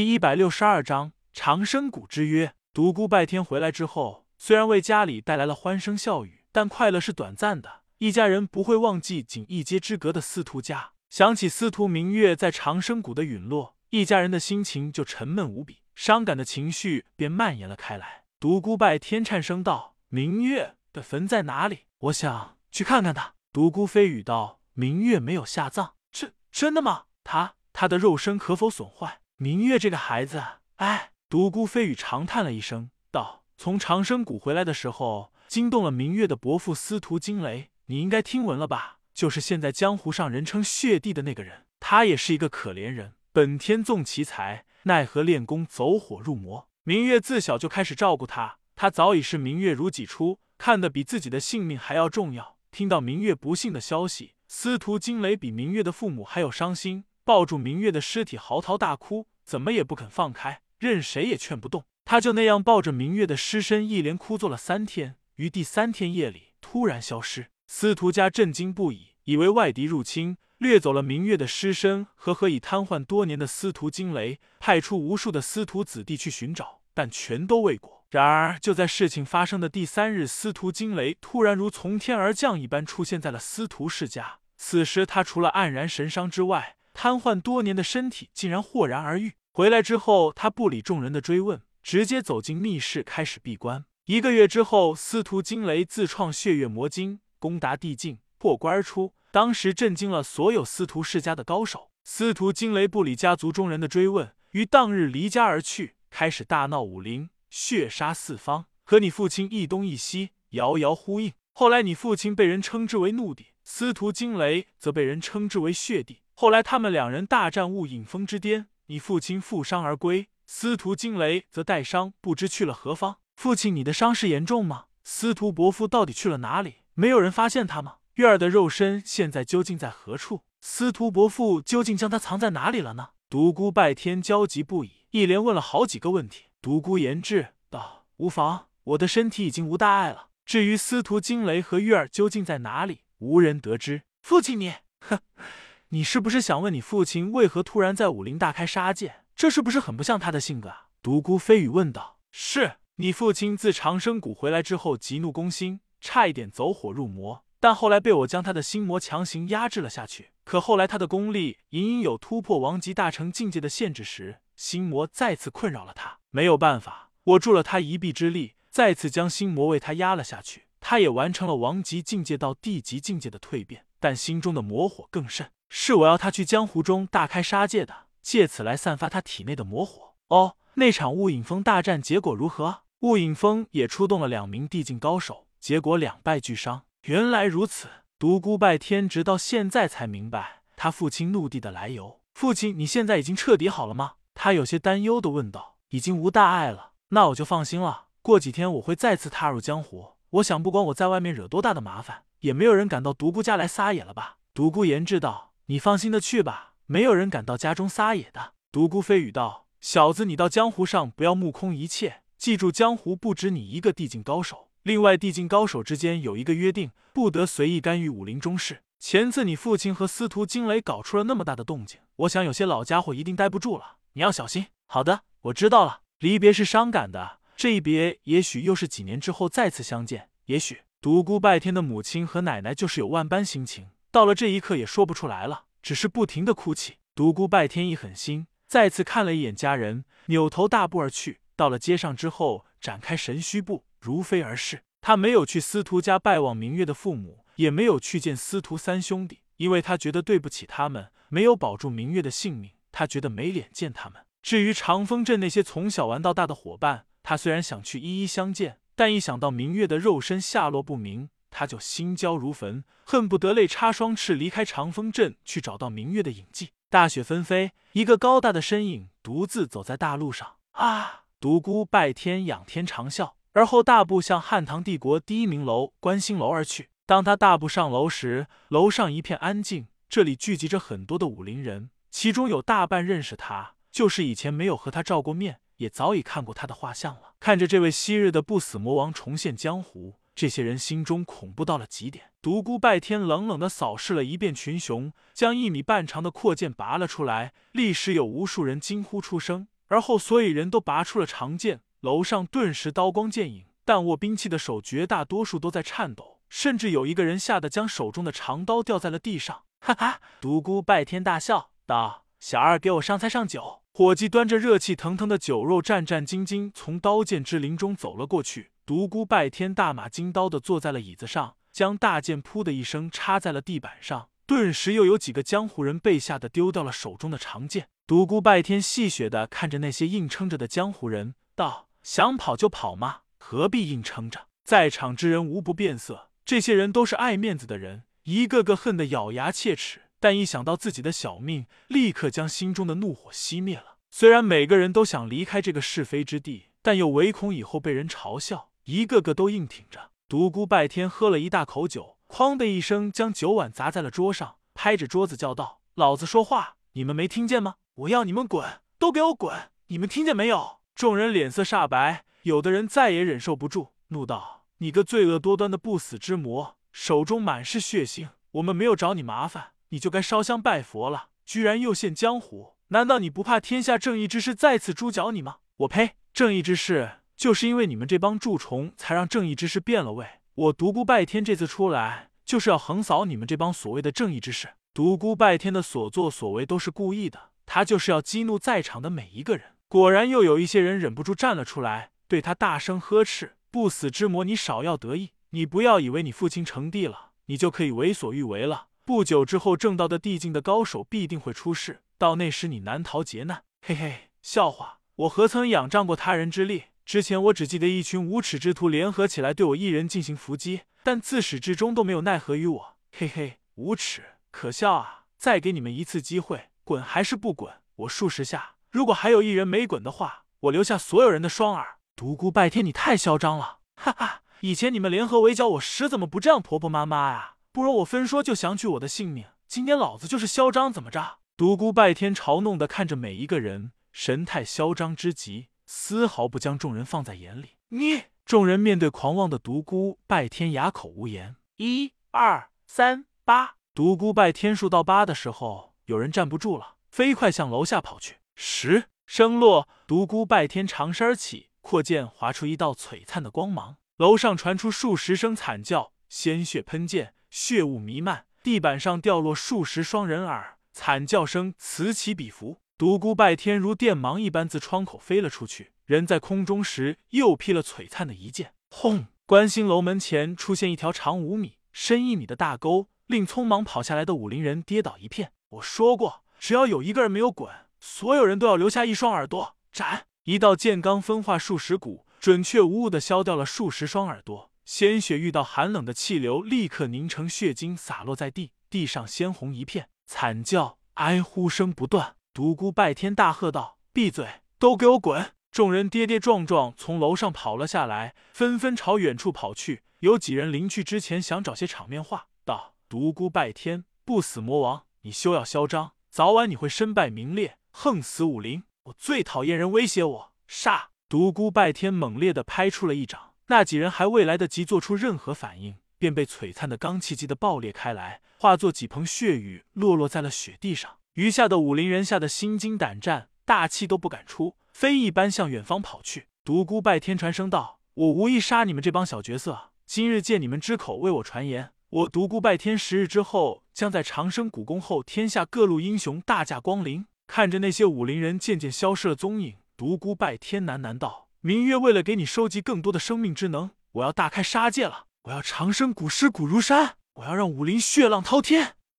第一百六十二章长生谷之约。独孤拜天回来之后，虽然为家里带来了欢声笑语，但快乐是短暂的。一家人不会忘记仅一街之隔的司徒家。想起司徒明月在长生谷的陨落，一家人的心情就沉闷无比，伤感的情绪便蔓延了开来。独孤拜天颤声道：“明月的坟在哪里？我想去看看他。”独孤飞羽道：“明月没有下葬，真真的吗？他他的肉身可否损坏？”明月这个孩子，哎，独孤飞羽长叹了一声，道：“从长生谷回来的时候，惊动了明月的伯父司徒惊雷，你应该听闻了吧？就是现在江湖上人称血帝的那个人，他也是一个可怜人。本天纵奇才，奈何练功走火入魔。明月自小就开始照顾他，他早已视明月如己出，看得比自己的性命还要重要。听到明月不幸的消息，司徒惊雷比明月的父母还要伤心。”抱住明月的尸体嚎啕大哭，怎么也不肯放开，任谁也劝不动。他就那样抱着明月的尸身，一连哭坐了三天。于第三天夜里突然消失，司徒家震惊不已，以为外敌入侵，掠走了明月的尸身和和已瘫痪多年的司徒惊雷，派出无数的司徒子弟去寻找，但全都未果。然而就在事情发生的第三日，司徒惊雷突然如从天而降一般出现在了司徒世家。此时他除了黯然神伤之外，瘫痪多年的身体竟然豁然而愈。回来之后，他不理众人的追问，直接走进密室开始闭关。一个月之后，司徒惊雷自创血月魔经，攻达地境，破关而出，当时震惊了所有司徒世家的高手。司徒惊雷不理家族中人的追问，于当日离家而去，开始大闹武林，血杀四方，和你父亲一东一西，遥遥呼应。后来，你父亲被人称之为怒帝，司徒惊雷则被人称之为血帝。后来他们两人大战雾隐峰之巅，你父亲负伤而归，司徒惊雷则带伤不知去了何方。父亲，你的伤势严重吗？司徒伯父到底去了哪里？没有人发现他吗？月儿的肉身现在究竟在何处？司徒伯父究竟将他藏在哪里了呢？独孤拜天焦急不已，一连问了好几个问题。独孤言志道：“无妨，我的身体已经无大碍了。至于司徒惊雷和月儿究竟在哪里，无人得知。”父亲，你，哼。你是不是想问你父亲为何突然在武林大开杀戒？这是不是很不像他的性格啊？独孤飞羽问道。是你父亲自长生谷回来之后，急怒攻心，差一点走火入魔，但后来被我将他的心魔强行压制了下去。可后来他的功力隐隐有突破王级大成境界的限制时，心魔再次困扰了他。没有办法，我助了他一臂之力，再次将心魔为他压了下去。他也完成了王级境界到地级境界的蜕变，但心中的魔火更甚。是我要他去江湖中大开杀戒的，借此来散发他体内的魔火。哦，那场雾隐峰大战结果如何？雾隐峰也出动了两名地境高手，结果两败俱伤。原来如此，独孤拜天直到现在才明白他父亲怒地的来由。父亲，你现在已经彻底好了吗？他有些担忧的问道。已经无大碍了，那我就放心了。过几天我会再次踏入江湖。我想，不管我在外面惹多大的麻烦，也没有人敢到独孤家来撒野了吧？独孤言志道。你放心的去吧，没有人敢到家中撒野的。独孤飞羽道：“小子，你到江湖上不要目空一切，记住，江湖不止你一个地境高手，另外地境高手之间有一个约定，不得随意干预武林中事。前次你父亲和司徒惊雷搞出了那么大的动静，我想有些老家伙一定待不住了，你要小心。”好的，我知道了。离别是伤感的，这一别也许又是几年之后再次相见，也许独孤拜天的母亲和奶奶就是有万般心情。到了这一刻也说不出来了，只是不停的哭泣。独孤拜天一狠心，再次看了一眼家人，扭头大步而去。到了街上之后，展开神虚步，如飞而逝。他没有去司徒家拜望明月的父母，也没有去见司徒三兄弟，因为他觉得对不起他们，没有保住明月的性命，他觉得没脸见他们。至于长风镇那些从小玩到大的伙伴，他虽然想去一一相见，但一想到明月的肉身下落不明。他就心焦如焚，恨不得泪插双翅离开长风镇，去找到明月的影迹。大雪纷飞，一个高大的身影独自走在大路上。啊！独孤拜天仰天长啸，而后大步向汉唐帝国第一名楼观星楼而去。当他大步上楼时，楼上一片安静，这里聚集着很多的武林人，其中有大半认识他，就是以前没有和他照过面，也早已看过他的画像了。看着这位昔日的不死魔王重现江湖。这些人心中恐怖到了极点。独孤拜天冷冷的扫视了一遍群雄，将一米半长的阔剑拔了出来。立时有无数人惊呼出声，而后所有人都拔出了长剑，楼上顿时刀光剑影，但握兵器的手绝大多数都在颤抖，甚至有一个人吓得将手中的长刀掉在了地上。哈哈！独孤拜天大笑道：“小二，给我上菜上酒。”伙计端着热气腾腾的酒肉，战战兢兢从刀剑之林中走了过去。独孤拜天大马金刀的坐在了椅子上，将大剑噗的一声插在了地板上。顿时又有几个江湖人被吓得丢掉了手中的长剑。独孤拜天戏谑的看着那些硬撑着的江湖人，道：“想跑就跑吗？何必硬撑着？”在场之人无不变色。这些人都是爱面子的人，一个个恨得咬牙切齿，但一想到自己的小命，立刻将心中的怒火熄灭了。虽然每个人都想离开这个是非之地，但又唯恐以后被人嘲笑，一个个都硬挺着。独孤拜天喝了一大口酒。哐的一声，将酒碗砸在了桌上，拍着桌子叫道：“老子说话，你们没听见吗？我要你们滚，都给我滚！你们听见没有？”众人脸色煞白，有的人再也忍受不住，怒道：“你个罪恶多端的不死之魔，手中满是血腥！我们没有找你麻烦，你就该烧香拜佛了。居然又陷江湖，难道你不怕天下正义之士再次诛剿你吗？我呸！正义之士就是因为你们这帮蛀虫，才让正义之士变了味。”我独孤拜天这次出来，就是要横扫你们这帮所谓的正义之士。独孤拜天的所作所为都是故意的，他就是要激怒在场的每一个人。果然，又有一些人忍不住站了出来，对他大声呵斥：“不死之魔，你少要得意！你不要以为你父亲成帝了，你就可以为所欲为了。不久之后，正道的地境的高手必定会出世，到那时你难逃劫难。”嘿嘿，笑话！我何曾仰仗过他人之力？之前我只记得一群无耻之徒联合起来对我一人进行伏击，但自始至终都没有奈何于我。嘿嘿，无耻，可笑啊！再给你们一次机会，滚还是不滚？我数十下，如果还有一人没滚的话，我留下所有人的双耳。独孤拜天，你太嚣张了！哈哈，以前你们联合围剿我时，怎么不这样婆婆妈妈呀？不容我分说就想取我的性命，今天老子就是嚣张，怎么着？独孤拜天嘲弄的看着每一个人，神态嚣张之极。丝毫不将众人放在眼里。你众人面对狂妄的独孤拜天，哑口无言。一二三八，独孤拜天数到八的时候，有人站不住了，飞快向楼下跑去。十声落，独孤拜天长身起，阔剑划出一道璀璨的光芒，楼上传出数十声惨叫，鲜血喷溅，血雾弥漫，地板上掉落数十双人耳，惨叫声此起彼伏。独孤拜天如电芒一般自窗口飞了出去，人在空中时又劈了璀璨的一剑。轰！观星楼门前出现一条长五米、深一米的大沟，令匆忙跑下来的武林人跌倒一片。我说过，只要有一个人没有滚，所有人都要留下一双耳朵。斩！一道剑罡分化数十股，准确无误的削掉了数十双耳朵。鲜血遇到寒冷的气流，立刻凝成血晶，洒落在地，地上鲜红一片。惨叫、哀呼声不断。独孤拜天大喝道：“闭嘴，都给我滚！”众人跌跌撞撞从楼上跑了下来，纷纷朝远处跑去。有几人临去之前想找些场面话，道：“独孤拜天，不死魔王，你休要嚣张，早晚你会身败名裂，横死武林！我最讨厌人威胁我。”杀！独孤拜天猛烈的拍出了一掌，那几人还未来得及做出任何反应，便被璀璨的罡气击得爆裂开来，化作几盆血雨，落落在了雪地上。余下的武林人吓得心惊胆战，大气都不敢出，飞一般向远方跑去。独孤拜天传声道：“我无意杀你们这帮小角色，今日借你们之口为我传言，我独孤拜天十日之后将在长生古宫后天下各路英雄大驾光临。”看着那些武林人渐渐消失了踪影，独孤拜天喃喃道：“明月为了给你收集更多的生命之能，我要大开杀戒了！我要长生古尸骨如山！我要让武林血浪滔天！”